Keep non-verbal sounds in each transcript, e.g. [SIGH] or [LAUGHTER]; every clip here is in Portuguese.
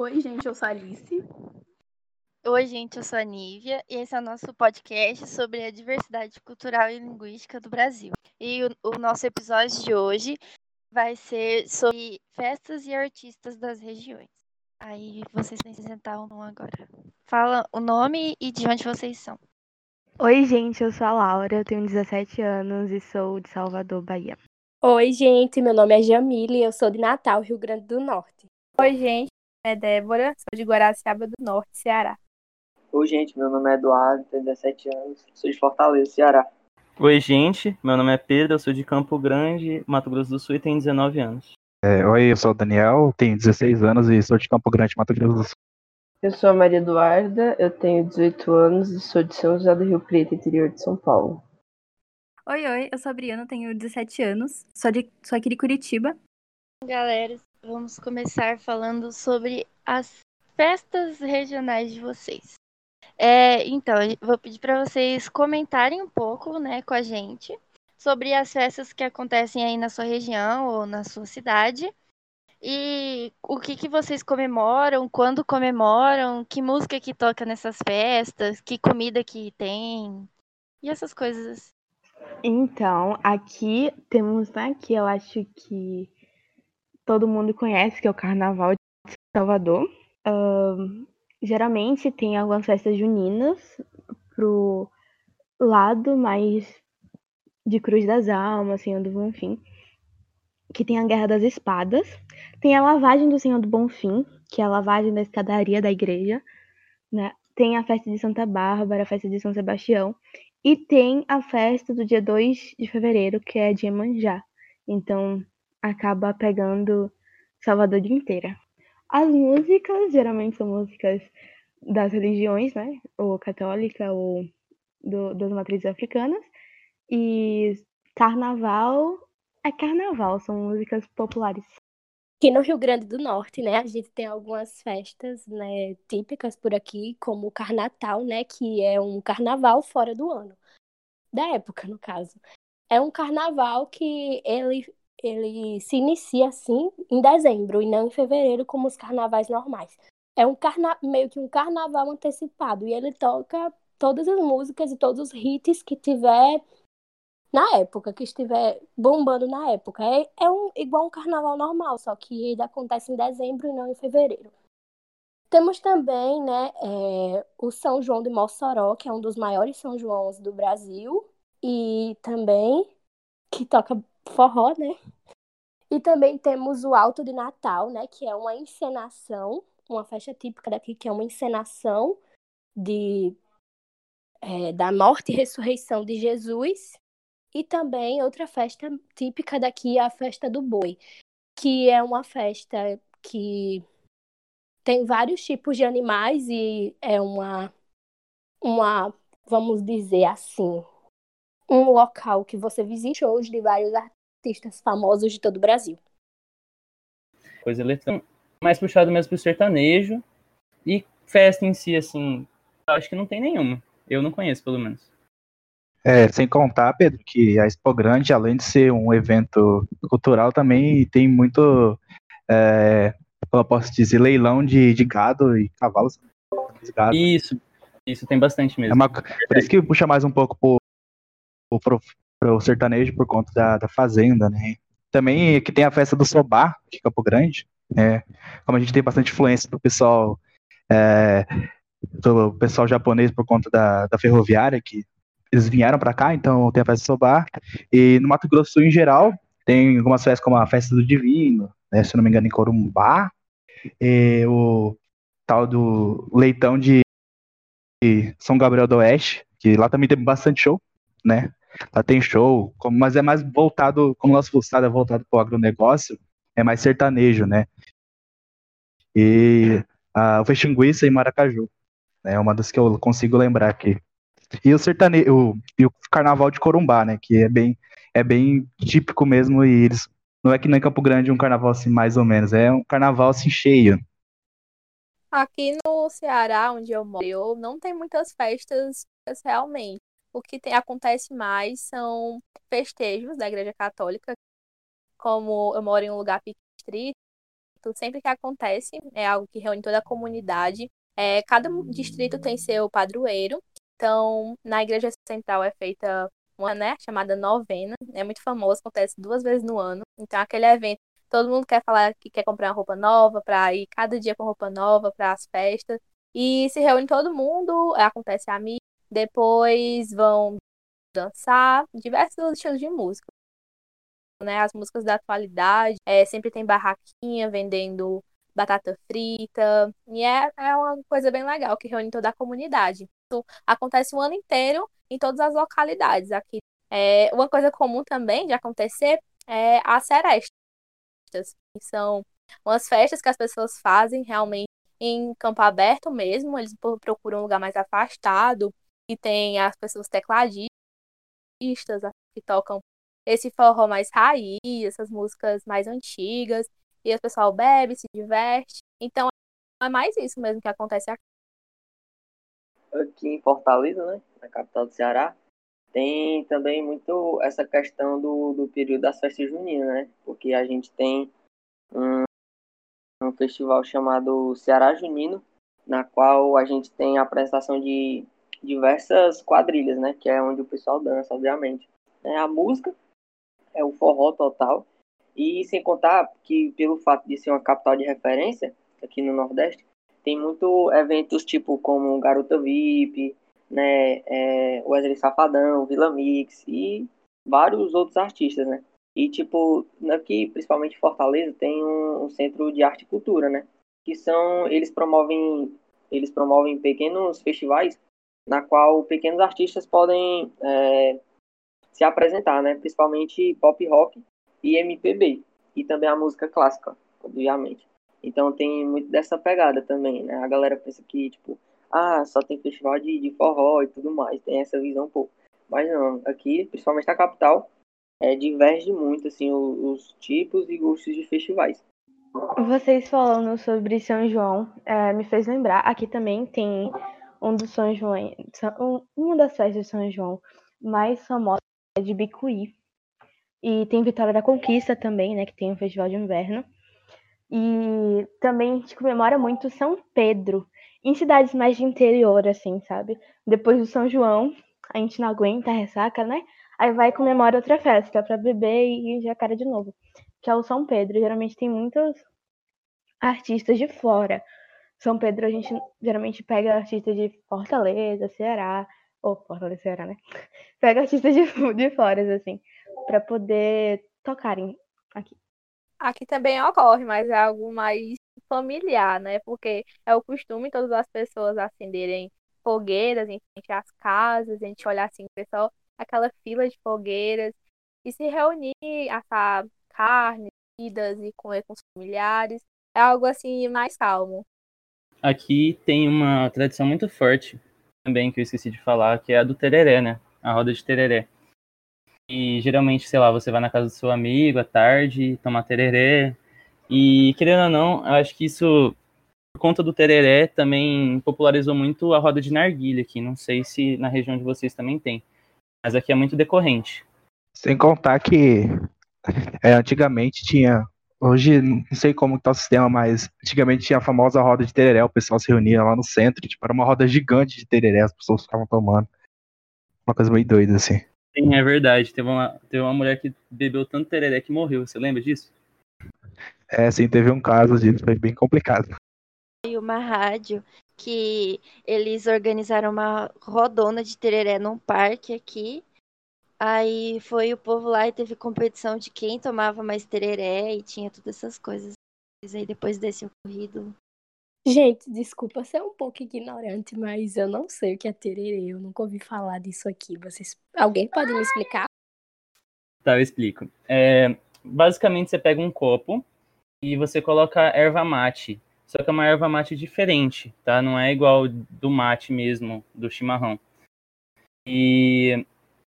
Oi, gente, eu sou a Alice. Oi, gente, eu sou a Nívia e esse é o nosso podcast sobre a diversidade cultural e linguística do Brasil. E o, o nosso episódio de hoje vai ser sobre festas e artistas das regiões. Aí vocês se apresentar um agora. Fala o nome e de onde vocês são. Oi, gente, eu sou a Laura, eu tenho 17 anos e sou de Salvador, Bahia. Oi, gente, meu nome é Jamile, eu sou de Natal, Rio Grande do Norte. Oi, gente, é Débora, sou de Guaraciaba do Norte, Ceará. Oi, gente, meu nome é Eduardo, tenho 17 anos, sou de Fortaleza, Ceará. Oi, gente, meu nome é Pedro, eu sou de Campo Grande, Mato Grosso do Sul e tenho 19 anos. É, oi, eu sou o Daniel, tenho 16 anos e sou de Campo Grande, Mato Grosso do Sul. Eu sou a Maria Eduarda, eu tenho 18 anos e sou de São José do Rio Preto, interior de São Paulo. Oi, oi, eu sou a Briana, tenho 17 anos, sou, de, sou aqui de Curitiba. Galera, vamos começar falando sobre as festas regionais de vocês. É, então, vou pedir para vocês comentarem um pouco, né, com a gente sobre as festas que acontecem aí na sua região ou na sua cidade. E o que, que vocês comemoram, quando comemoram, que música que toca nessas festas, que comida que tem, e essas coisas. Então, aqui temos, né, que eu acho que todo mundo conhece, que é o Carnaval de Salvador. Uh, geralmente tem algumas festas juninas pro lado mais de Cruz das Almas, Senhor do Bonfim, que tem a Guerra das Espadas, tem a lavagem do Senhor do Bonfim, que é a lavagem da escadaria da igreja, né? Tem a festa de Santa Bárbara, a festa de São Sebastião, e tem a festa do dia 2 de fevereiro, que é de Iemanjá. Então, acaba pegando Salvador de inteira. As músicas geralmente são músicas das religiões, né? Ou católica ou do, das matrizes africanas. E carnaval é carnaval, são músicas populares. Aqui no Rio Grande do Norte, né, a gente tem algumas festas, né, típicas por aqui, como o Carnatal, né, que é um carnaval fora do ano, da época, no caso. É um carnaval que ele ele se inicia assim em dezembro e não em fevereiro como os carnavais normais. É um carna meio que um carnaval antecipado e ele toca todas as músicas e todos os hits que tiver na época, que estiver bombando na época. É, é um, igual um carnaval normal, só que ele acontece em dezembro e não em fevereiro. Temos também né, é, o São João de Mossoró, que é um dos maiores São Joãos do Brasil, e também que toca forró, né? E também temos o Alto de Natal, né, que é uma encenação, uma festa típica daqui, que é uma encenação de, é, da morte e ressurreição de Jesus. E também outra festa típica daqui é a festa do boi, que é uma festa que tem vários tipos de animais e é uma, uma vamos dizer assim, um local que você visita hoje de vários artistas famosos de todo o Brasil. Coisa eletrônica. Mais puxado mesmo pro sertanejo. E festa em si, assim, eu acho que não tem nenhuma. Eu não conheço, pelo menos. É, sem contar, Pedro, que a Expo Grande, além de ser um evento cultural, também tem muito, é, como eu posso dizer, leilão de, de gado e cavalos. Gado. Isso, isso tem bastante mesmo. É uma, por isso que puxa mais um pouco pro, pro, para o sertanejo por conta da, da fazenda, né? Também que tem a festa do Sobá, de Campo Grande, né? Como a gente tem bastante influência do pessoal é, do pessoal japonês por conta da, da ferroviária, que eles vieram para cá, então tem a festa do Sobá. E no Mato Grosso em geral, tem algumas festas como a festa do Divino, né, se não me engano, em Corumbá, e o tal do Leitão de São Gabriel do Oeste, que lá também tem bastante show, né? Lá tem show, mas é mais voltado, como o nosso Fuçado é voltado para o agronegócio, é mais sertanejo, né? E a, o Fexinguiça em Maracaju, né? É uma das que eu consigo lembrar aqui. E o sertanejo, o, e o carnaval de Corumbá, né? Que é bem, é bem típico mesmo, e eles. Não é que nem Campo Grande um carnaval assim, mais ou menos, é um carnaval assim cheio. Aqui no Ceará, onde eu moro, não tem muitas festas realmente o que tem, acontece mais são festejos da Igreja Católica. Como eu moro em um lugar pequeno, sempre que acontece, é algo que reúne toda a comunidade. É, cada distrito tem seu padroeiro. Então, na igreja central é feita uma, né, chamada novena. É muito famosa, acontece duas vezes no ano. Então, aquele evento, todo mundo quer falar que quer comprar uma roupa nova para ir cada dia com roupa nova para as festas. E se reúne todo mundo, acontece a missa, depois vão dançar, diversos estilos de música. Né, as músicas da atualidade, é, sempre tem barraquinha vendendo batata frita, e é, é uma coisa bem legal que reúne toda a comunidade. Isso acontece o ano inteiro em todas as localidades aqui. É, uma coisa comum também de acontecer é as serestas, que são umas festas que as pessoas fazem realmente em campo aberto mesmo, eles procuram um lugar mais afastado, e tem as pessoas tecladistas que tocam esse forró mais raiz, essas músicas mais antigas, e o pessoal bebe, se diverte. Então é mais isso mesmo que acontece aqui. Aqui em Fortaleza, né, na capital do Ceará, tem também muito essa questão do, do período das festas juninas, né? Porque a gente tem um, um festival chamado Ceará Junino, na qual a gente tem a apresentação de diversas quadrilhas, né? Que é onde o pessoal dança, obviamente. É a música, é o forró total. E sem contar que, pelo fato de ser uma capital de referência aqui no Nordeste, tem muito eventos tipo como Garota VIP, né? É, Wesley Safadão, Vila Mix e vários outros artistas, né? E, tipo, aqui, principalmente em Fortaleza, tem um, um, centro de arte e cultura, né? Que são, eles promovem, eles promovem pequenos festivais na qual pequenos artistas podem é, se apresentar, né? Principalmente pop rock e MPB. E também a música clássica, obviamente. Então tem muito dessa pegada também, né? A galera pensa que, tipo, ah, só tem festival de, de forró e tudo mais. Tem essa visão um pouco. Mas não, aqui, principalmente na capital, é, diverge muito assim os, os, tipos e gostos de festivais. Vocês falando sobre São João é, me fez lembrar. Aqui também tem um dos São João, um, uma das festas de São João mais famosas é de Bicuí. E tem Vitória da Conquista também, né? Que tem um festival de inverno. E também a gente comemora muito São Pedro. Em cidades mais de interior, assim, sabe? Depois do São João, a gente não aguenta a ressaca, né? Aí vai e comemora outra festa para beber e jacaré de novo, que é o São Pedro. Geralmente tem muitos artistas de fora. São Pedro a gente geralmente pega artistas de Fortaleza, Ceará, ou Fortaleza, Ceará, né? [LAUGHS] Pega artistas de, de fora, assim, para poder tocarem aqui. Aqui também ocorre, mas é algo mais familiar, né? Porque é o costume todas as pessoas acenderem fogueiras em frente às casas, a gente olhar assim, o pessoal aquela fila de fogueiras e se reunir, assar carne, comidas e comer com os familiares. É algo assim mais calmo. Aqui tem uma tradição muito forte também que eu esqueci de falar, que é a do tereré, né? A roda de tereré. E geralmente, sei lá, você vai na casa do seu amigo à tarde, tomar tereré. E querendo ou não, eu acho que isso, por conta do tereré, também popularizou muito a roda de narguilha aqui. Não sei se na região de vocês também tem mas aqui é muito decorrente. Sem contar que [LAUGHS] é, antigamente tinha. Hoje não sei como está o sistema, mas antigamente tinha a famosa roda de tereré, o pessoal se reunia lá no centro, tipo, era uma roda gigante de tereré, as pessoas ficavam tomando. Uma coisa meio doida, assim. Sim, é verdade. Teve uma, teve uma mulher que bebeu tanto tereré que morreu, você lembra disso? É, sim, teve um caso disso, foi bem complicado. E uma rádio que eles organizaram uma rodona de tereré num parque aqui. Aí foi o povo lá e teve competição de quem tomava mais tereré e tinha todas essas coisas. Mas aí depois desse ocorrido. Gente, desculpa ser um pouco ignorante, mas eu não sei o que é tereré. Eu nunca ouvi falar disso aqui. Vocês, alguém pode me explicar? Tá, eu explico. É, basicamente, você pega um copo e você coloca erva mate só que é uma erva mate diferente, tá? Não é igual do mate mesmo, do chimarrão. E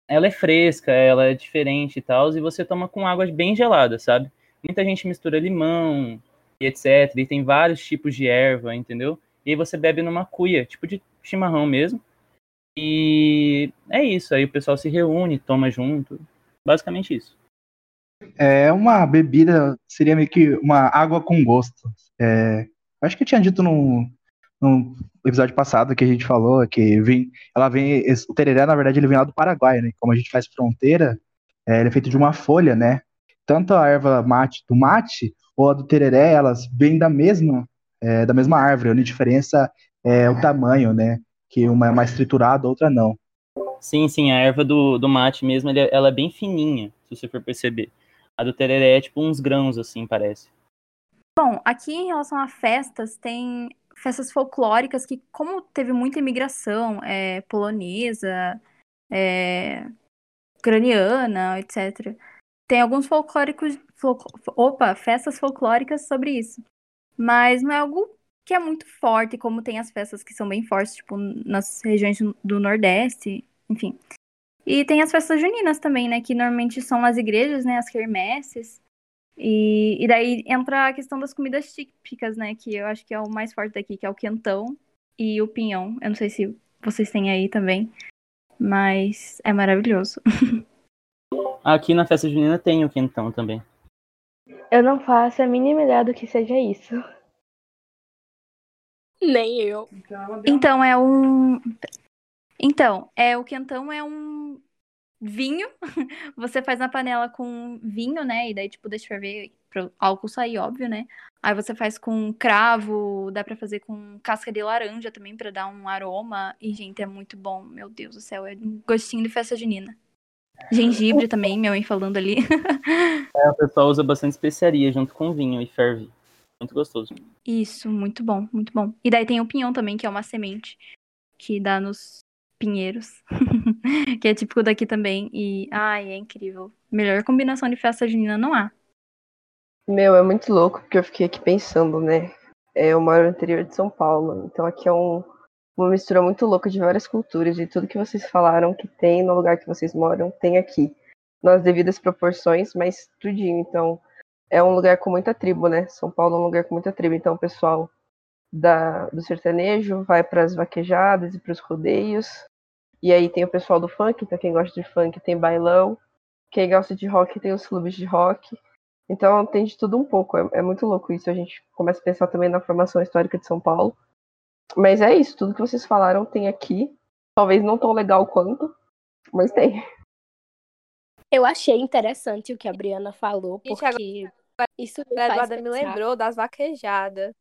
ela é fresca, ela é diferente e tal, e você toma com água bem gelada, sabe? Muita gente mistura limão e etc. E tem vários tipos de erva, entendeu? E aí você bebe numa cuia, tipo de chimarrão mesmo. E é isso, aí o pessoal se reúne, toma junto. Basicamente isso. É uma bebida, seria meio que uma água com gosto. É, acho que eu tinha dito no, no episódio passado que a gente falou que vem, ela vem, o tereré na verdade ele vem lá do Paraguai, né? Como a gente faz fronteira, é, ele é feito de uma folha, né? Tanto a erva mate do mate ou a do tereré, elas vêm da mesma, é, da mesma árvore. A única diferença é o tamanho, né? Que uma é mais triturada, outra não. Sim, sim, a erva do, do mate mesmo, ele- ela é bem fininha, se você for perceber. A do tereré é tipo uns grãos, assim, parece. Bom, aqui em relação a festas, tem festas folclóricas que, como teve muita imigração é, polonesa, é, ucraniana, etc., tem alguns folclóricos, folcl- opa, festas folclóricas sobre isso. Mas não é algo que é muito forte, como tem as festas que são bem fortes, tipo, nas regiões do Nordeste, enfim. E tem as festas juninas também, né, que normalmente são nas igrejas, né, as quermesses. E, e daí entra a questão das comidas típicas, né? Que eu acho que é o mais forte daqui, que é o quentão e o pinhão. Eu não sei se vocês têm aí também, mas é maravilhoso. [LAUGHS] Aqui na festa junina tem o quentão também. Eu não faço a mínima ideia do que seja isso. Nem eu. Então é um. Então, é o quentão é um vinho. [LAUGHS] Você faz na panela com vinho, né? E daí, tipo, deixa ferver pro álcool sair, óbvio, né? Aí você faz com cravo, dá pra fazer com casca de laranja também pra dar um aroma. E, gente, é muito bom. Meu Deus do céu, é um gostinho de festa junina. Gengibre [LAUGHS] também, minha mãe falando ali. [LAUGHS] É, o pessoal usa bastante especiaria junto com vinho e ferve. Muito gostoso. Isso, muito bom, muito bom. E daí tem o pinhão também, que é uma semente que dá nos pinheiros, [LAUGHS] que é típico daqui também. E, ai, é incrível. Melhor combinação de festa junina não há. Meu, é muito louco, porque eu fiquei aqui pensando, né? É, eu moro no interior de São Paulo, então aqui é um, uma mistura muito louca de várias culturas, e tudo que vocês falaram que tem no lugar que vocês moram, tem aqui. Nas devidas proporções, mas tudinho. Então, é um lugar com muita tribo, né? São Paulo é um lugar com muita tribo. Então, o pessoal da, do sertanejo vai para as vaquejadas e para os rodeios. E aí tem o pessoal do funk, então quem gosta de funk tem bailão. Quem gosta de rock tem os clubes de rock. Então tem de tudo um pouco. É, é muito louco isso. A gente começa a pensar também na formação histórica de São Paulo. Mas é isso, tudo que vocês falaram tem aqui. Talvez não tão legal quanto, mas tem. Eu achei interessante o que a Briana falou, Gente, porque isso me A faz Eduarda me lembrou das vaquejadas.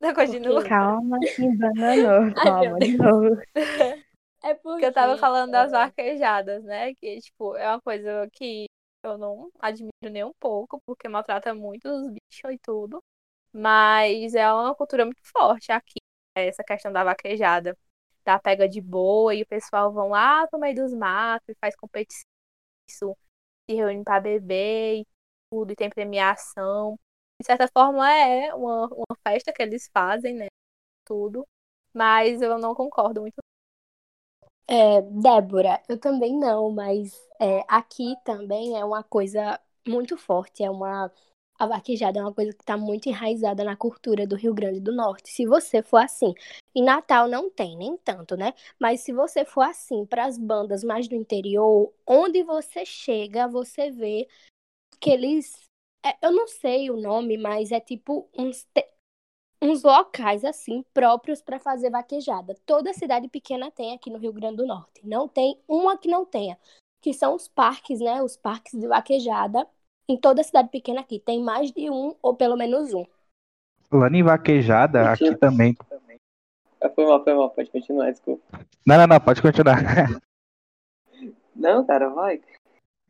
Não, continua. Calma, que bananou. [LAUGHS] Calma, de novo. [LAUGHS] É porque Porque eu tava falando das é, vaquejadas, né? Que, tipo, é uma coisa que eu não admiro nem um pouco, porque maltrata muito os bichos e tudo. Mas é uma cultura muito forte aqui, essa questão da vaquejada. Da pega de boa e o pessoal vão lá pro meio dos matos e faz competição, se reúne pra beber e tudo, e tem premiação. De certa forma é uma, uma festa que eles fazem, né? Tudo. Mas eu não concordo muito É, Débora, eu também não, mas é, aqui também é uma coisa muito forte, é uma a vaquejada é uma coisa que está muito enraizada na cultura do Rio Grande do Norte. Se você for assim, em Natal não tem nem tanto, né? Mas se você for assim para as bandas mais do interior, onde você chega, você vê que eles, é, eu não sei o nome, mas é tipo uns te- uns locais assim próprios para fazer vaquejada. Toda cidade pequena tem aqui no Rio Grande do Norte. Não tem uma que não tenha, que são os parques, né? Os parques de vaquejada. Em toda cidade pequena aqui tem mais de um ou pelo menos um. Falando em vaquejada, aqui também. Ah, Foi mal, foi mal, pode continuar, desculpa. Não, não, não, pode continuar. [LAUGHS] Não, cara, vai.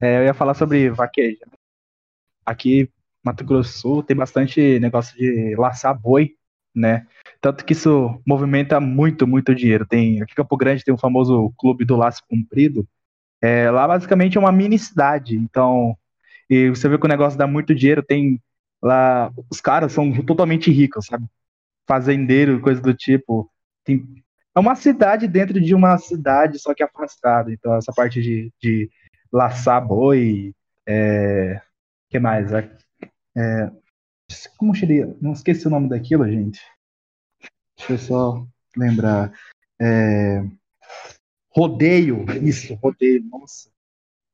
É, eu ia falar sobre vaqueja. Aqui, Mato Grosso do Sul, tem bastante negócio de laçar boi, né? Tanto que isso movimenta muito, muito dinheiro. Tem, aqui em Campo Grande tem o famoso Clube do Laço Comprido. É, lá, basicamente, é uma mini cidade. Então, e você vê que o negócio dá muito dinheiro. Tem lá, os caras são totalmente ricos, sabe? Fazendeiro, coisa do tipo. Tem, é uma cidade dentro de uma cidade, só que afastada. Então, essa parte de, de laçar boi, é, que mais? É, é, como seria? Não esqueci o nome daquilo, gente. Deixa eu só lembrar. É, rodeio, isso, rodeio, nossa.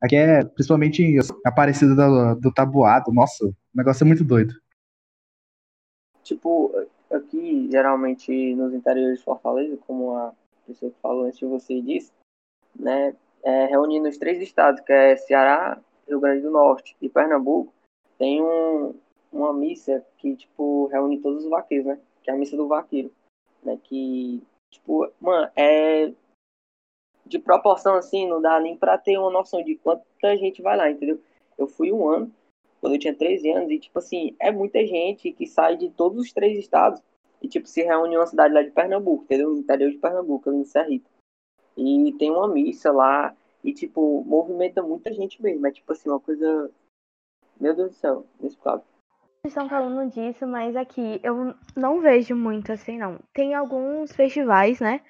Aqui é principalmente a Aparecida do, do Tabuado. Nossa, o negócio é muito doido. Tipo, aqui, geralmente, nos interiores de Fortaleza, como a pessoa que falou antes de você disse, né, é, reunindo os três estados, que é Ceará, Rio Grande do Norte e Pernambuco, tem um, uma missa que, tipo, reúne todos os vaqueiros, né? Que é a missa do vaqueiro, né? Que, tipo, mano, é de proporção assim, não dá nem pra ter uma noção de quanta gente vai lá, entendeu? Eu fui um ano, quando eu tinha 13 anos, e, tipo assim, é muita gente que sai de todos os três estados e, tipo, se reúne em uma cidade lá de Pernambuco, entendeu? No interior de Pernambuco, ali em Serrita. E tem uma missa lá, e, tipo, movimenta muita gente mesmo. É, tipo assim, uma coisa. Meu Deus do céu, inexplicável. Estão falando disso, mas aqui eu não vejo muito assim, não. Tem alguns festivais, né?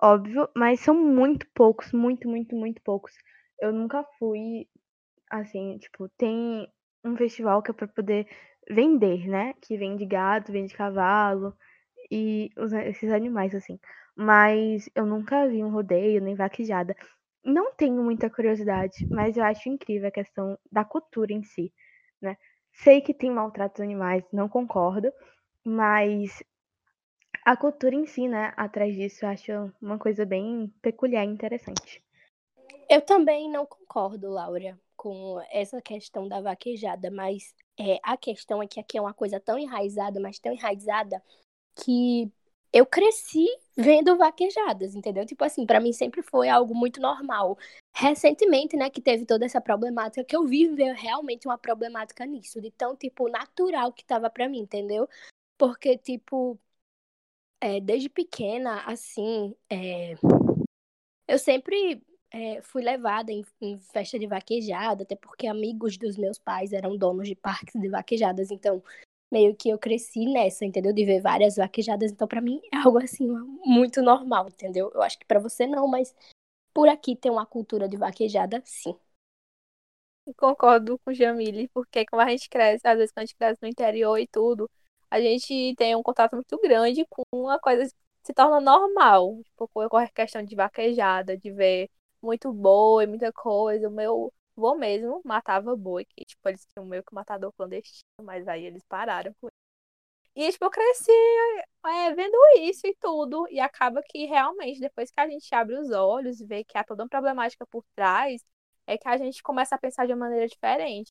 Óbvio, mas são muito poucos, muito, muito, muito poucos. Eu nunca fui, assim, tipo, tem um festival que é pra poder vender, né? Que vende gado, vende cavalo e os- esses animais, assim. Mas eu nunca vi um rodeio, nem vaquejada. Não tenho muita curiosidade, mas eu acho incrível a questão da cultura em si, né? Sei que tem maltrato aos animais, não concordo, mas a cultura em si, né, atrás disso, eu acho uma coisa bem peculiar e interessante. Eu também não concordo, Laura, com essa questão da vaquejada, mas é, a questão é que aqui é uma coisa tão enraizada, mas tão enraizada, que eu cresci vendo vaquejadas, entendeu? Tipo assim, pra mim sempre foi algo muito normal. Recentemente, né, que teve toda essa problemática, que eu vi realmente uma problemática nisso, de tão, tipo, natural que tava pra mim, entendeu? Porque, tipo, é, desde pequena, assim, é, eu sempre é, fui levada em, em festa de vaquejada, até porque amigos dos meus pais eram donos de parques de vaquejadas, então meio que eu cresci nessa, entendeu? De ver várias vaquejadas, então pra mim é algo assim muito normal, entendeu? Eu acho que pra você não, mas por aqui tem uma cultura de vaquejada, sim. Concordo com Jamile, porque como a gente cresce, às vezes quando a gente cresce no interior e tudo, a gente tem um contato muito grande com uma coisa que se torna normal. Tipo, qualquer questão de vaquejada, de ver muito boi, muita coisa. O meu avô mesmo matava boi, que tipo, eles tinham meio que um matador clandestino, mas aí eles pararam com isso. E tipo, eu cresci é, vendo isso e tudo. E acaba que realmente, depois que a gente abre os olhos e vê que há toda uma problemática por trás, é que a gente começa a pensar de uma maneira diferente.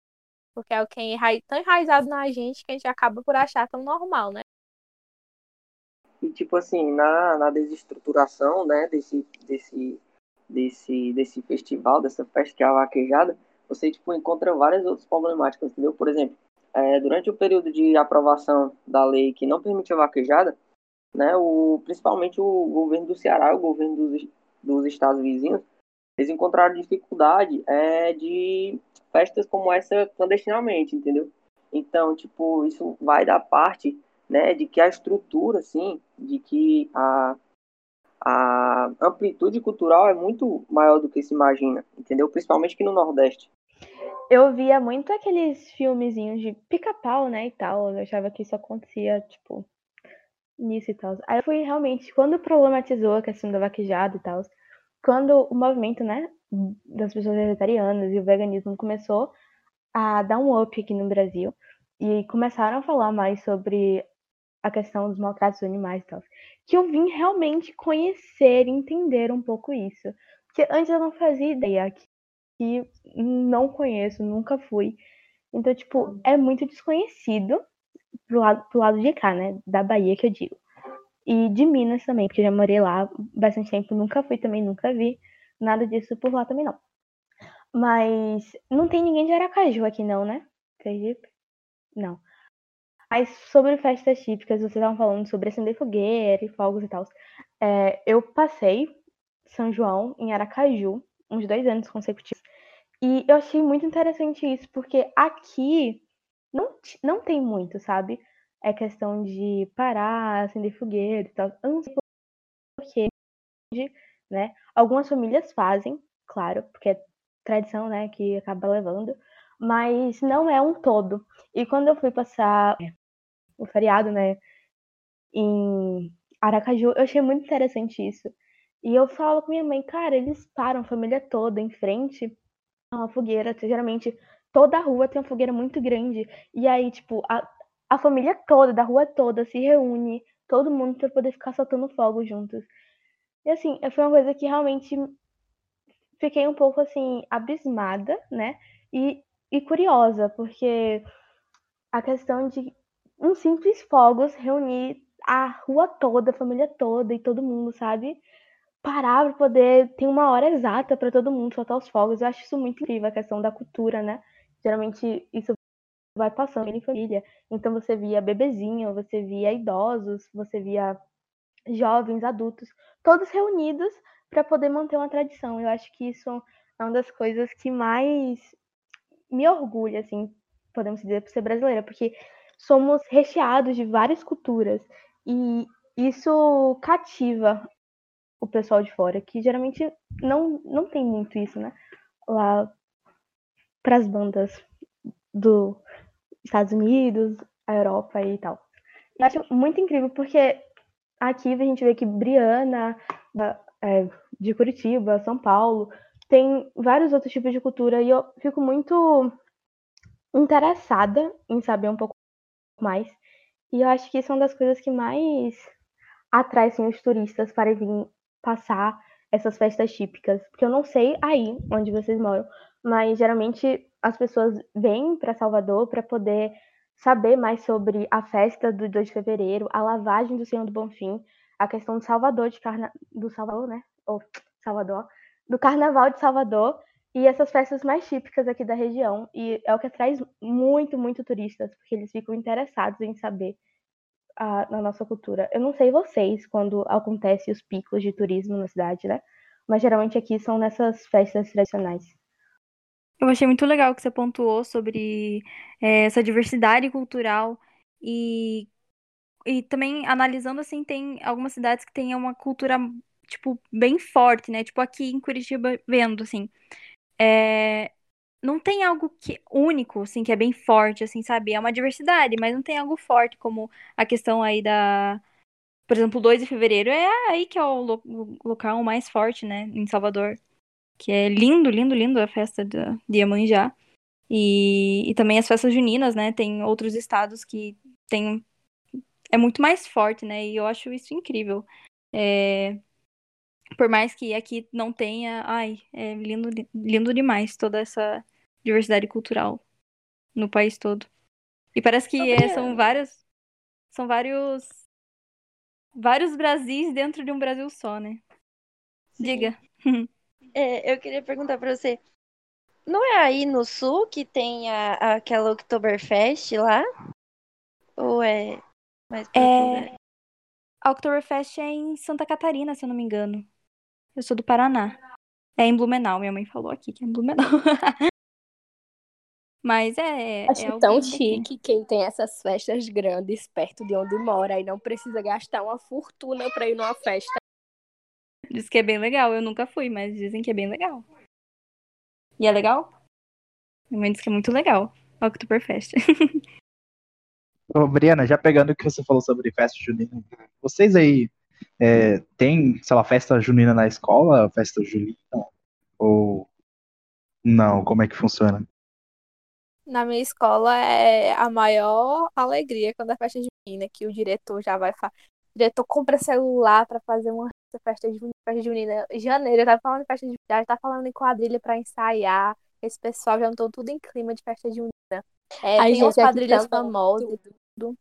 Porque é o que é enra... tão enraizado na gente que a gente acaba por achar tão normal, né? E tipo assim, na, na desestruturação, né, desse, desse, desse, desse festival, dessa festa que é a vaquejada, você tipo, encontra várias outras problemáticas, entendeu? Por exemplo, é, durante o período de aprovação da lei que não permite a vaquejada, né, o, principalmente o governo do Ceará, o governo dos, dos estados vizinhos, eles encontraram dificuldade é, de festas como essa clandestinamente, entendeu? Então, tipo, isso vai da parte, né, de que a estrutura, assim, de que a, a amplitude cultural é muito maior do que se imagina, entendeu? Principalmente aqui no Nordeste. Eu via muito aqueles filmezinhos de pica-pau, né, e tal. Eu achava que isso acontecia, tipo, nisso e tal. Aí eu fui realmente, quando problematizou a questão da vaquejada e tal, quando o movimento, né, das pessoas vegetarianas e o veganismo começou a dar um up aqui no Brasil e começaram a falar mais sobre a questão dos maltratos dos animais e tal, que eu vim realmente conhecer e entender um pouco isso. Porque antes eu não fazia ideia que, que não conheço, nunca fui. Então, tipo, é muito desconhecido pro lado, pro lado de cá, né, da Bahia que eu digo. E de Minas também, porque eu já morei lá bastante tempo, nunca fui também, nunca vi nada disso por lá também não. Mas não tem ninguém de Aracaju aqui não, né? Sergipe? Não. Mas sobre festas típicas, vocês estavam falando sobre acender fogueira e fogos e tal. É, eu passei São João em Aracaju, uns dois anos consecutivos. E eu achei muito interessante isso, porque aqui não, não tem muito, sabe? É questão de parar, acender fogueira e tal. Eu porquê, né? Algumas famílias fazem, claro, porque é tradição, né, que acaba levando, mas não é um todo. E quando eu fui passar o feriado, né, em Aracaju, eu achei muito interessante isso. E eu falo com minha mãe, cara, eles param a família toda em frente uma fogueira, geralmente toda a rua tem uma fogueira muito grande. E aí, tipo, a, a família toda, da rua toda, se reúne, todo mundo para poder ficar soltando fogo juntos. E assim, foi uma coisa que realmente fiquei um pouco assim, abismada, né? E, e curiosa, porque a questão de um simples fogos reunir a rua toda, a família toda e todo mundo, sabe? Parar para poder ter uma hora exata para todo mundo soltar os fogos. Eu acho isso muito incrível, a questão da cultura, né? Geralmente isso vai passando em família. Então você via bebezinho, você via idosos, você via jovens, adultos, todos reunidos para poder manter uma tradição. Eu acho que isso é uma das coisas que mais me orgulha, assim, podemos dizer, por ser brasileira, porque somos recheados de várias culturas e isso cativa o pessoal de fora, que geralmente não, não tem muito isso, né? Lá para as bandas do Estados Unidos, a Europa e tal. Eu acho muito incrível porque aqui a gente vê que Briana, é, de Curitiba, São Paulo, tem vários outros tipos de cultura e eu fico muito interessada em saber um pouco mais. E eu acho que isso é uma das coisas que mais atrai assim, os turistas para vir passar essas festas típicas. Porque eu não sei aí onde vocês moram, mas geralmente as pessoas vêm para Salvador para poder saber mais sobre a festa do 2 de fevereiro, a lavagem do Senhor do Bonfim, a questão do Salvador de carna... do Salvador, né? Ou Salvador, do Carnaval de Salvador e essas festas mais típicas aqui da região. E é o que atrai muito, muito turistas, porque eles ficam interessados em saber a, na nossa cultura. Eu não sei vocês quando acontece os picos de turismo na cidade, né? Mas geralmente aqui são nessas festas tradicionais. Eu achei muito legal que você pontuou sobre é, essa diversidade cultural e, e também analisando assim, tem algumas cidades que têm uma cultura, tipo, bem forte, né? Tipo aqui em Curitiba, vendo, assim. É, não tem algo que único, assim, que é bem forte, assim, sabe? É uma diversidade, mas não tem algo forte como a questão aí da. Por exemplo, 2 de fevereiro é aí que é o, lo local mais forte, né? Em Salvador que é lindo, lindo, lindo a festa de Iemanjá. E, e também as festas juninas, né? Tem outros estados que tem é muito mais forte, né? E eu acho isso incrível. É, por mais que aqui não tenha, ai, é lindo, lindo demais toda essa diversidade cultural no país todo. E parece que é, são vários são vários vários Brasis dentro de um Brasil só, né? Sim. Diga. É, eu queria perguntar pra você. Não é aí no sul que tem a, aquela Oktoberfest lá? Ou é mais pra é... A Oktoberfest é em Santa Catarina, se eu não me engano. Eu sou do Paraná. É em Blumenau, minha mãe falou aqui que é em Blumenau. [LAUGHS] Mas é. Acho é tão chique quem tem essas festas grandes perto de onde mora e não precisa gastar uma fortuna pra ir numa festa Diz que é bem legal. Eu nunca fui, mas dizem que é bem legal. E é legal? Minha mãe diz que é muito legal. Oktoberfest. [LAUGHS] Ô, Briana, já pegando o que você falou sobre festa junina, vocês aí é, tem, sei lá, festa junina na escola, festa junina? Ou não? Como é que funciona? Na minha escola é a maior alegria quando é festa junina, que o diretor já vai falar. O diretor compra celular para fazer uma festa de festa junina. Janeiro, eu tava falando de festa de já tá falando em quadrilha pra ensaiar. Esse pessoal já estão tudo em clima de festa junina. É, tem umas quadrilhas famosas. Tudo.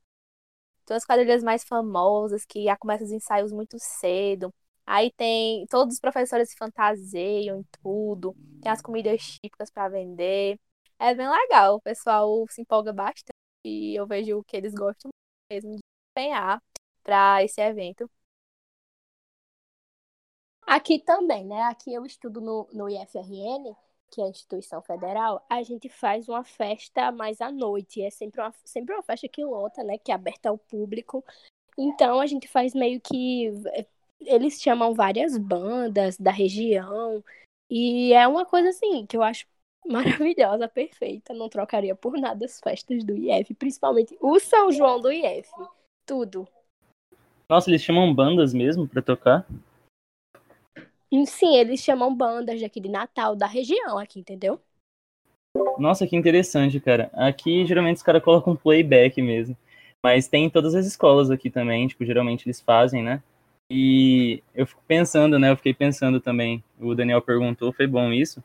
Tem umas quadrilhas mais famosas que já começam os ensaios muito cedo. Aí tem. Todos os professores se fantasiam e tudo. Tem as comidas típicas para vender. É bem legal. O pessoal se empolga bastante. E eu vejo que eles gostam mesmo de empenhar para esse evento. Aqui também, né? Aqui eu estudo no, no IFRN, que é a instituição federal, a gente faz uma festa mais à noite. É sempre uma, sempre uma festa que lota, né? Que é aberta ao público. Então a gente faz meio que. Eles chamam várias bandas da região. E é uma coisa assim que eu acho maravilhosa, perfeita. Não trocaria por nada as festas do IF, principalmente o São João do IF. Tudo. Nossa, eles chamam bandas mesmo para tocar? Sim, eles chamam bandas daqui de Natal, da região aqui, entendeu? Nossa, que interessante, cara. Aqui geralmente os caras colocam playback mesmo. Mas tem em todas as escolas aqui também, tipo, geralmente eles fazem, né? E eu fico pensando, né? Eu fiquei pensando também. O Daniel perguntou, foi bom isso?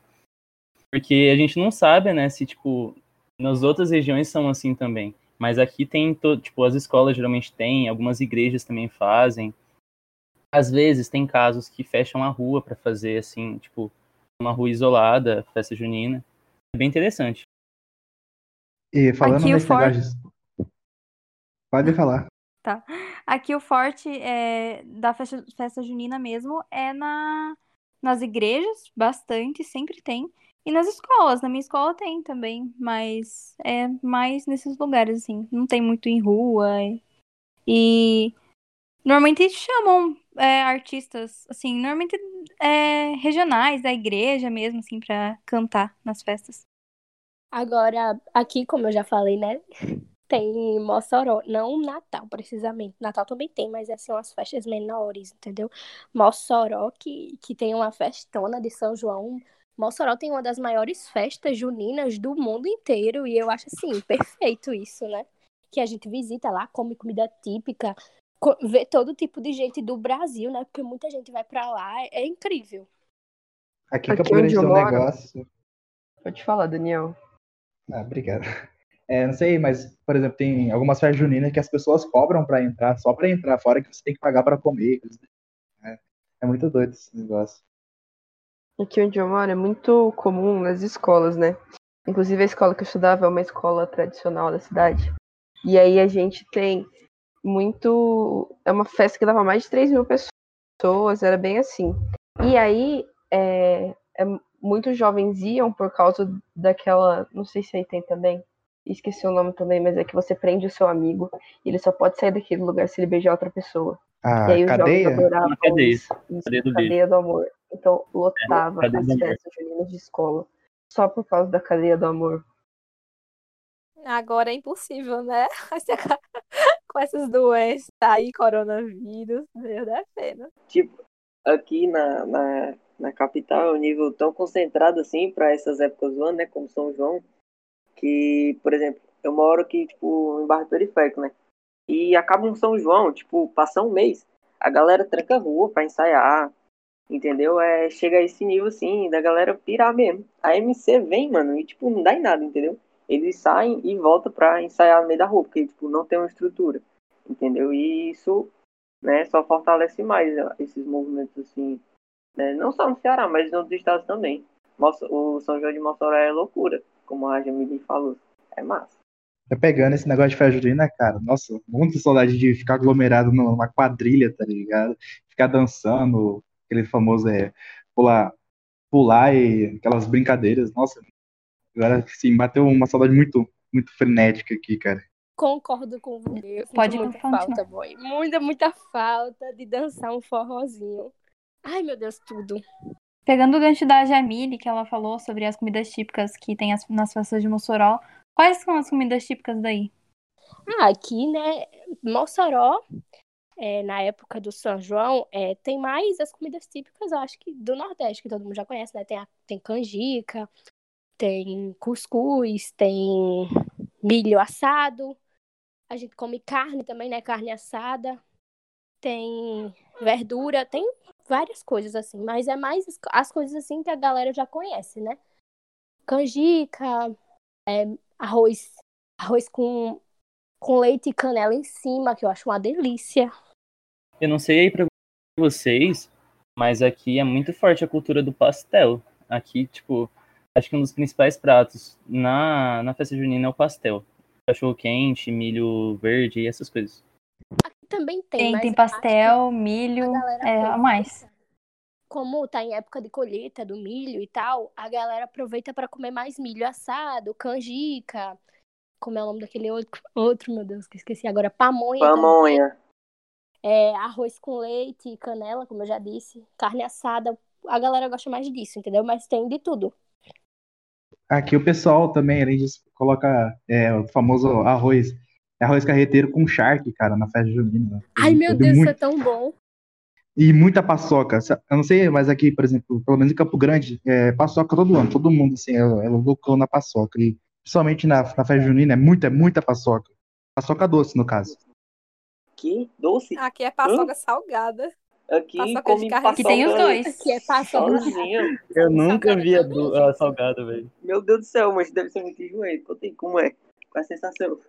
Porque a gente não sabe, né, se, tipo, nas outras regiões são assim também. Mas aqui tem, tipo, as escolas geralmente têm, algumas igrejas também fazem. Às vezes tem casos que fecham a rua para fazer, assim, tipo, uma rua isolada, festa junina. É bem interessante. E falando Aqui nesse for- negócio. de- Pode falar. Tá. Aqui o forte é, da festa, festa junina mesmo é na, nas igrejas, bastante, sempre tem. E nas escolas, na minha escola tem também, mas é mais nesses lugares, assim. Não tem muito em rua. E normalmente chamam é, artistas, assim, normalmente é, regionais, da igreja mesmo, assim, pra cantar nas festas. Agora, aqui, como eu já falei, né? Tem Mossoró, não Natal, precisamente. Natal também tem, mas assim, umas festas menores, entendeu? Mossoró, que, que tem uma festona de São João. Mossoró tem uma das maiores festas juninas do mundo inteiro, e eu acho assim, perfeito isso, né? Que a gente visita lá, come comida típica, vê todo tipo de gente do Brasil, né? Porque muita gente vai pra lá, é, é incrível. Aqui Aqui Campo Grande tem um moro- negócio. Pode falar, Daniel. Ah, obrigado. É, não sei, mas, por exemplo, tem algumas festas juninas que as pessoas cobram pra entrar, só pra entrar, fora que você tem que pagar pra comer. É, é muito doido esse negócio. Aqui onde eu moro é muito comum nas escolas, né? Inclusive a escola que eu estudava é uma escola tradicional da cidade. E aí a gente tem muito. É uma festa que dava mais de 3 mil pessoas, era bem assim. E aí é, é, muitos jovens iam por causa daquela. Não sei se aí tem também. Esqueci o nome também, mas é que você prende o seu amigo e ele só pode sair daquele lugar se ele beijar outra pessoa. A e aí os cadeia? jovens adoravam Uma cadeia. isso, isso, Cadeia do cadeia do amor. Então lotava cadeia as festas juninas de escola só por causa da cadeia do amor. Agora é impossível, né? [LAUGHS] Com essas doenças aí, coronavírus, meu Deus, é pena. Tipo, aqui na, na, na capital é um nível tão concentrado assim para essas épocas do ano, né? Como São João, que, por exemplo, eu moro aqui, tipo, em bairro periférico, né? E acaba um São João, tipo, passa um mês, a galera tranca a rua pra ensaiar, entendeu? É, chega a esse nível, assim, da galera pirar mesmo. A MC vem, mano, e, tipo, não dá em nada, entendeu? Eles saem e voltam pra ensaiar no meio da rua, porque, tipo, não tem uma estrutura, entendeu? E isso, né, só fortalece mais ó, esses movimentos, assim, né? Não só no Ceará, mas em outros estados também. O São João de Mossoró é loucura, como a Jamile falou. É massa. Tá pegando esse negócio de festa junina, cara. Nossa, muita saudade de ficar aglomerado numa quadrilha, tá ligado? Ficar dançando, aquele famoso é, pular, pular e aquelas brincadeiras. Nossa, agora sim, bateu uma saudade muito, muito frenética aqui, cara. Concordo com você. Pode muita continuar. falta, boy. Muita, muita falta de dançar um forrozinho. Ai, meu Deus, tudo. Pegando o gancho da Jamile, que ela falou sobre as comidas típicas que tem as- nas festas de Mossoró, quais são as comidas típicas daí? Ah, aqui, né, Mossoró, é, na época do São João, é, tem mais as comidas típicas, eu acho que do Nordeste, que todo mundo já conhece, né? Tem, a, tem canjica, tem cuscuz, tem milho assado. A gente come carne também, né? Carne assada. Tem verdura, tem várias coisas assim, mas é mais as, as coisas assim que a galera já conhece, né? Canjica, é, arroz, arroz com, com leite e canela em cima, que eu acho uma delícia. Eu não sei aí pra vocês, mas aqui é muito forte a cultura do pastel. Aqui, tipo, acho que um dos principais pratos na, na festa junina é o pastel. Cachorro quente, milho verde e essas coisas. Aqui também tem, Tem, mas tem pastel, milho, é, a mais. Como tá em época de colheita do milho e tal, a galera aproveita para comer mais milho assado, canjica. Como é o nome daquele outro, outro meu Deus, que eu esqueci agora, pamonha. Pamonha. É, arroz com leite e canela, como eu já disse, carne assada. A galera gosta mais disso, entendeu? Mas tem de tudo. Aqui o pessoal também, além disso, coloca é, o famoso arroz, arroz carreteiro com charque, cara, na festa junina. Ai, meu Deus, isso muito, é tão bom. E muita paçoca. Eu não sei, mas aqui, por exemplo, pelo menos em Campo Grande, é paçoca todo ano. Todo mundo, assim, é, é loucão na paçoca. E principalmente na, na festa junina, é muita, é muita paçoca. Paçoca doce, no caso. Que doce? Aqui é paçoca salgada. Aqui Paçoca come paçoca Que tem os dois. Aqui é paçoca. Eu nunca vi a, do- a salgada, velho. Meu Deus do céu, mas deve ser muito aí como é. Qual é a sensação?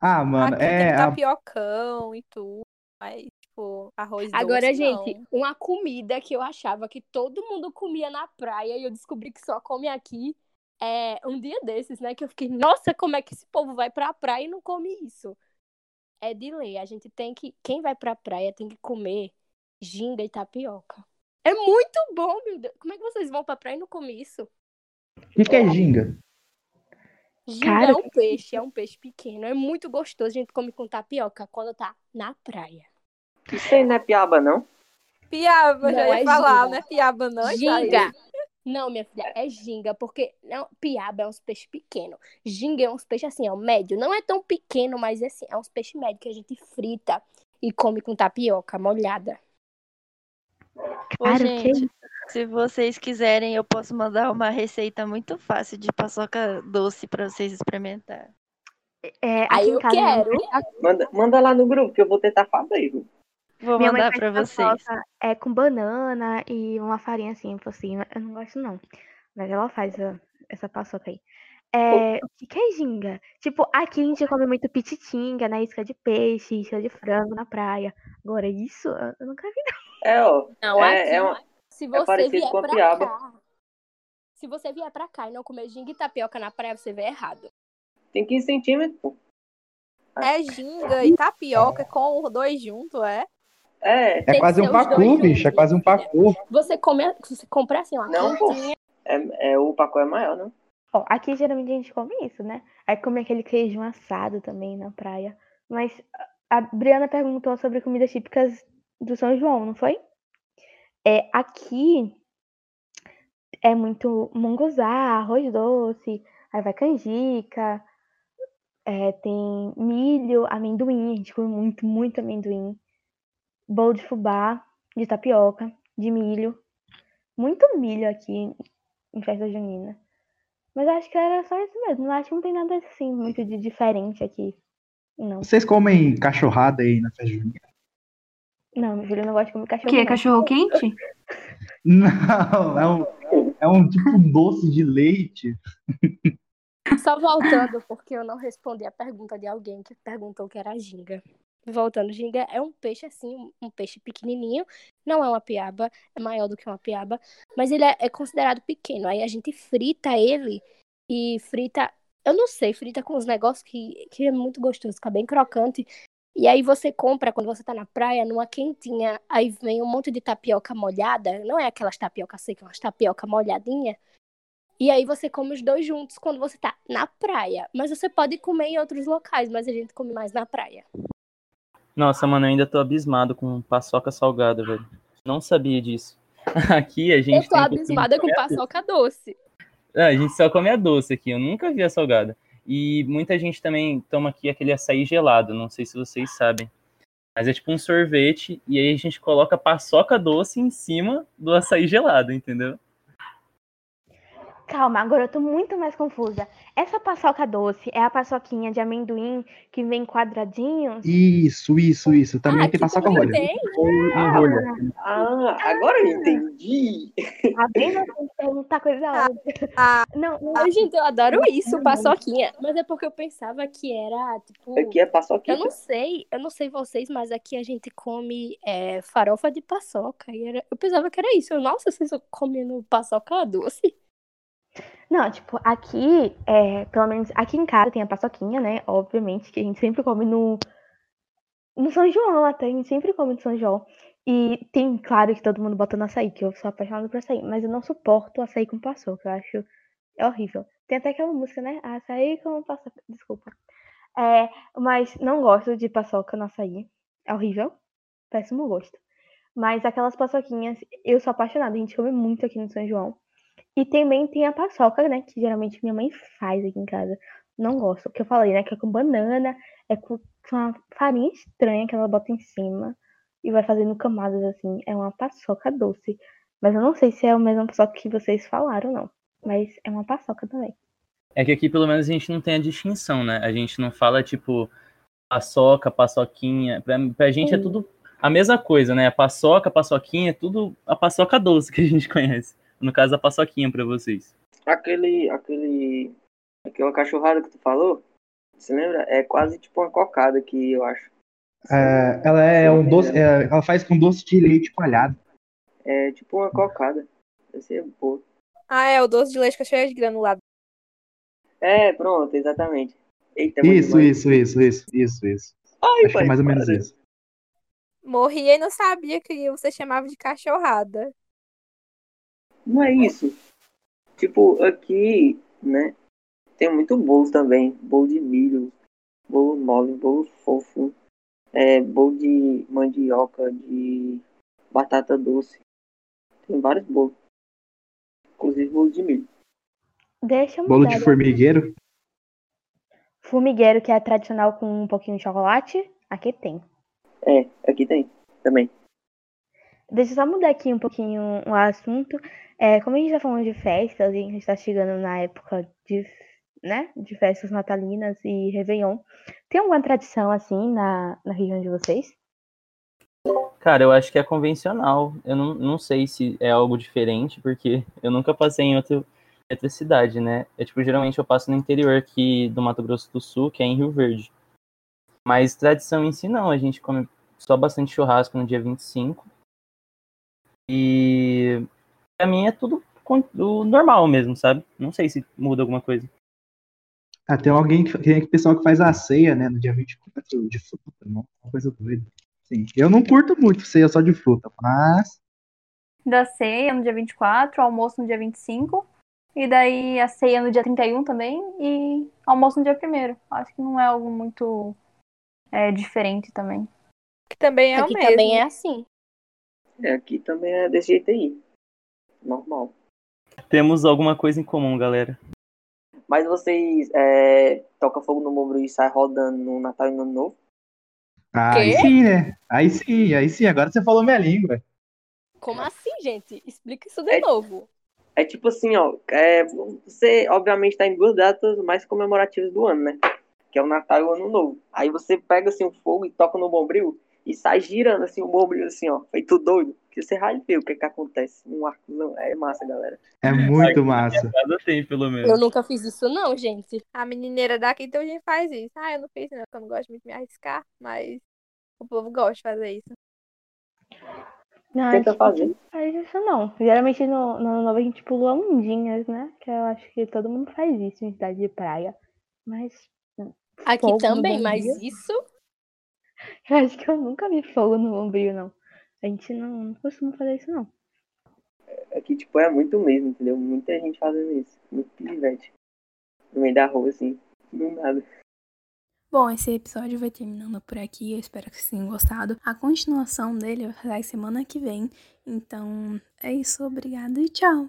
Ah, mano, Aqui é. tem a- tapiocão e tudo. Mas, tipo, arroz doce, Agora, não. gente, uma comida que eu achava que todo mundo comia na praia e eu descobri que só come aqui é um dia desses, né? Que eu fiquei, nossa, como é que esse povo vai pra praia e não come isso? É de lei. A gente tem que. Quem vai pra praia tem que comer ginga e tapioca. É muito bom, meu Deus. Como é que vocês vão pra praia e não comem isso? O que, que é ginga? Ginga Cara, é um peixe, é um peixe pequeno. É muito gostoso. A gente come com tapioca quando tá na praia. Isso aí não é piaba, não? Piaba, já Não, ia é falar, ginga. né? Piaba não. isso aí. Ginga. Não, minha filha, é ginga, porque não, piaba é uns peixes pequenos. Ginga é uns peixes assim, ó, médio. Não é tão pequeno, mas é assim, é uns peixes médios que a gente frita e come com tapioca molhada. Ô, Cara, gente, que- se vocês quiserem, eu posso mandar uma receita muito fácil de paçoca doce pra vocês experimentarem. É, aqui Aí eu quero. Manda, manda lá no grupo que eu vou tentar fazer. Vou minha mandar faz pra vocês. É com banana e uma farinha assim por cima. Eu não gosto, não. Mas ela faz a- essa paçoca aí. É, o que que é ginga? Tipo, aqui a gente come muito pititinga, na isca de peixe, isca de frango na praia. Agora, isso eu eu nunca vi. É, ó. Não, é, aqui, é uma- se você parecido vier com a pra piaba. cá, se você vier pra cá e não comer ginga e tapioca na praia, você vê errado. Tem 15 centímetros, pô. É ginga e tapioca com os dois juntos, é? É, É quase um pacu, bicho. É quase um pacu. Você come, você compra assim, uma Não, pô. é, é o pacu é maior, não? Ó, aqui geralmente a gente come isso, né? Aí come aquele queijo assado também na praia. Mas a a Briana perguntou sobre comidas típicas do São João, não foi? É, aqui é muito munguzá, arroz doce, aí vai canjica, é, tem milho, amendoim, a gente come muito, muito amendoim. Bolo de fubá, de tapioca, de milho. Muito milho aqui em festa junina. Mas acho que era só isso mesmo. Eu acho que não tem nada assim muito de diferente aqui. Não. Vocês comem cachorrada aí na festa junina? Não, meu filho não gosta de comer O cachorro. que? não. Cachorro quente? [LAUGHS] Não, é um, é um tipo doce de leite. Só voltando, porque eu não respondi a pergunta de alguém que perguntou que era ginga. Voltando, ginga é um peixe assim, um peixe pequenininho, não é uma piaba, é maior do que uma piaba, mas ele é, é considerado pequeno. Aí a gente frita ele e frita, eu não sei, frita com os negócios que, que é muito gostoso, fica bem crocante. E aí você compra quando você tá na praia, numa quentinha, aí vem um monte de tapioca molhada, não é aquelas tapioca secas, umas tapioca molhadinha. E aí você come os dois juntos quando você tá na praia. Mas você pode comer em outros locais, mas a gente come mais na praia. Nossa, mano, eu ainda tô abismado com paçoca salgada, velho. Não sabia disso. [LAUGHS] Aqui a Eu gente tô costume de abismada com paçoca doce. Ah, a gente só come a doce aqui, eu nunca vi a salgada. E muita gente também toma aqui aquele açaí gelado, não sei se vocês sabem. Mas é tipo um sorvete, e aí a gente coloca paçoca doce em cima do açaí gelado, entendeu? Calma, agora eu tô muito mais confusa. Essa paçoca doce é a paçoquinha de amendoim que vem quadradinhos? Isso, isso, isso. Também ah, tem paçoca rolha. rolha. Ah, agora eu entendi. Tá na frente perguntar coisa óbvia. Ah, Não, não Ai, gente, eu adoro isso, paçoquinha. Mas é porque eu pensava que era, tipo... Aqui é paçoquinha. Eu não sei, eu não sei vocês, mas aqui a gente come é, farofa de paçoca. E era- eu pensava que era isso. Eu, Nossa, vocês estão comendo paçoca doce? Não, tipo, aqui, é, pelo menos aqui em casa tem a paçoquinha, né? Obviamente, que a gente sempre come no. No São João até, a gente sempre come no São João. E tem, claro, que todo mundo bota no açaí, que eu sou apaixonada por açaí, mas eu não suporto açaí com paçoca, eu acho é horrível. Tem até aquela música, né? Açaí com paçoca, desculpa. É, mas não gosto de paçoca no açaí, é horrível, péssimo gosto. Mas aquelas paçoquinhas, eu sou apaixonada, a gente come muito aqui no São João. E também tem a paçoca, né? Que geralmente minha mãe faz aqui em casa. Não gosto. O que eu falei, né? Que é com banana, é com, uma farinha estranha que ela bota em cima. e vai fazendo camadas assim. É uma paçoca doce. Mas eu não sei se é a mesma paçoca que vocês falaram, não. Mas é uma paçoca também. É que aqui pelo menos a gente não tem a distinção, né? A gente não fala tipo paçoca, paçoquinha. Pra, pra gente é Sim. tudo a mesma coisa, né? A paçoca, paçoquinha, é tudo a paçoca doce que a gente [LAUGHS] conhece. No caso, a paçoquinha pra vocês. Aquele, aquele, aquela cachorrada que tu falou, você lembra? É quase tipo uma cocada aqui, eu acho. É, ela é um doce, é, ela faz com doce de leite coalhado. É tipo uma cocada. Deve ser boa. Ah, é o doce de leite que é de granulado. É, pronto, exatamente. Eita, bom Isso, isso, isso, isso, isso, isso. Ai, Acho que é mais ou menos para. isso. Morri e não sabia que você chamava de cachorrada. Não é isso. Tipo, aqui, né? Tem muito bolo também. Bolo de milho, bolo mole, bolo fofo. É, bolo de mandioca, de batata doce. Tem vários bolos. Inclusive bolo de milho. Deixa eu Bolo de formigueiro. Formigueiro, que é tradicional com um pouquinho de chocolate. Aqui tem. É, aqui tem também. Deixa eu só mudar aqui um pouquinho o assunto. É, como a gente tá falando de festas, e a gente tá chegando na época de, né, de festas natalinas e Réveillon, tem alguma tradição assim na, na região de vocês? Cara, eu acho que é convencional. Eu não, não sei se é algo diferente, porque eu nunca passei em outro, outra cidade, né? É tipo, geralmente eu passo no interior aqui do Mato Grosso do Sul, que é em Rio Verde. Mas tradição em si não, a gente come só bastante churrasco no dia 25. E pra mim é tudo normal mesmo, sabe? Não sei se muda alguma coisa. Ah, tem alguém que tem pessoal que faz a ceia, né, no dia 24 de fruta, não? Uma coisa doida. Sim. Eu não curto muito ceia só de fruta, mas Da ceia no dia 24, almoço no dia 25. E daí a ceia no dia 31 também. E almoço no dia 1 Acho que não é algo muito é, diferente também. Que também é Aqui o mesmo. também é assim. É, aqui também é desse jeito aí. Normal. Temos alguma coisa em comum, galera. Mas vocês é, tocam fogo no ombro e sai rodando no Natal e no Ano Novo? aí Quê? sim, né? Aí sim, aí sim. Agora você falou minha língua. Como assim, gente? Explica isso de É- novo. É tipo assim, ó. é, você, obviamente, tá em duas datas mais comemorativas do ano, né? Que é o Natal e o Ano Novo. Aí você pega, assim, o fogo e toca no bombril e sai girando, assim, o bombril, assim, ó. Feito doido. Que você vai ver o que que acontece. Um arcozão. É massa, galera. É muito massa. Cada tem, pelo menos. Eu nunca fiz isso, não, gente. A menineira daqui então a gente faz isso. Ah, eu não fiz, não, porque eu não gosto muito de me arriscar, mas o povo gosta de fazer isso. Não, Tenta a gente fazer. não faz isso não. Geralmente no, no ano novo a gente pula ondinhas, né? Que eu acho que todo mundo faz isso em cidade de praia. Mas Aqui também, mas isso. [LAUGHS] eu acho que eu nunca vi fogo no bombril, não. A gente não, não costuma fazer isso, não. Aqui, tipo, é muito mesmo, entendeu? Muita gente fazendo isso. Muito pivete. No meio da rua, assim. Do nada. Bom, esse episódio vai terminando por aqui. Eu espero que vocês tenham gostado. A continuação dele vai sair semana que vem. Então, é isso. Obrigada e tchau.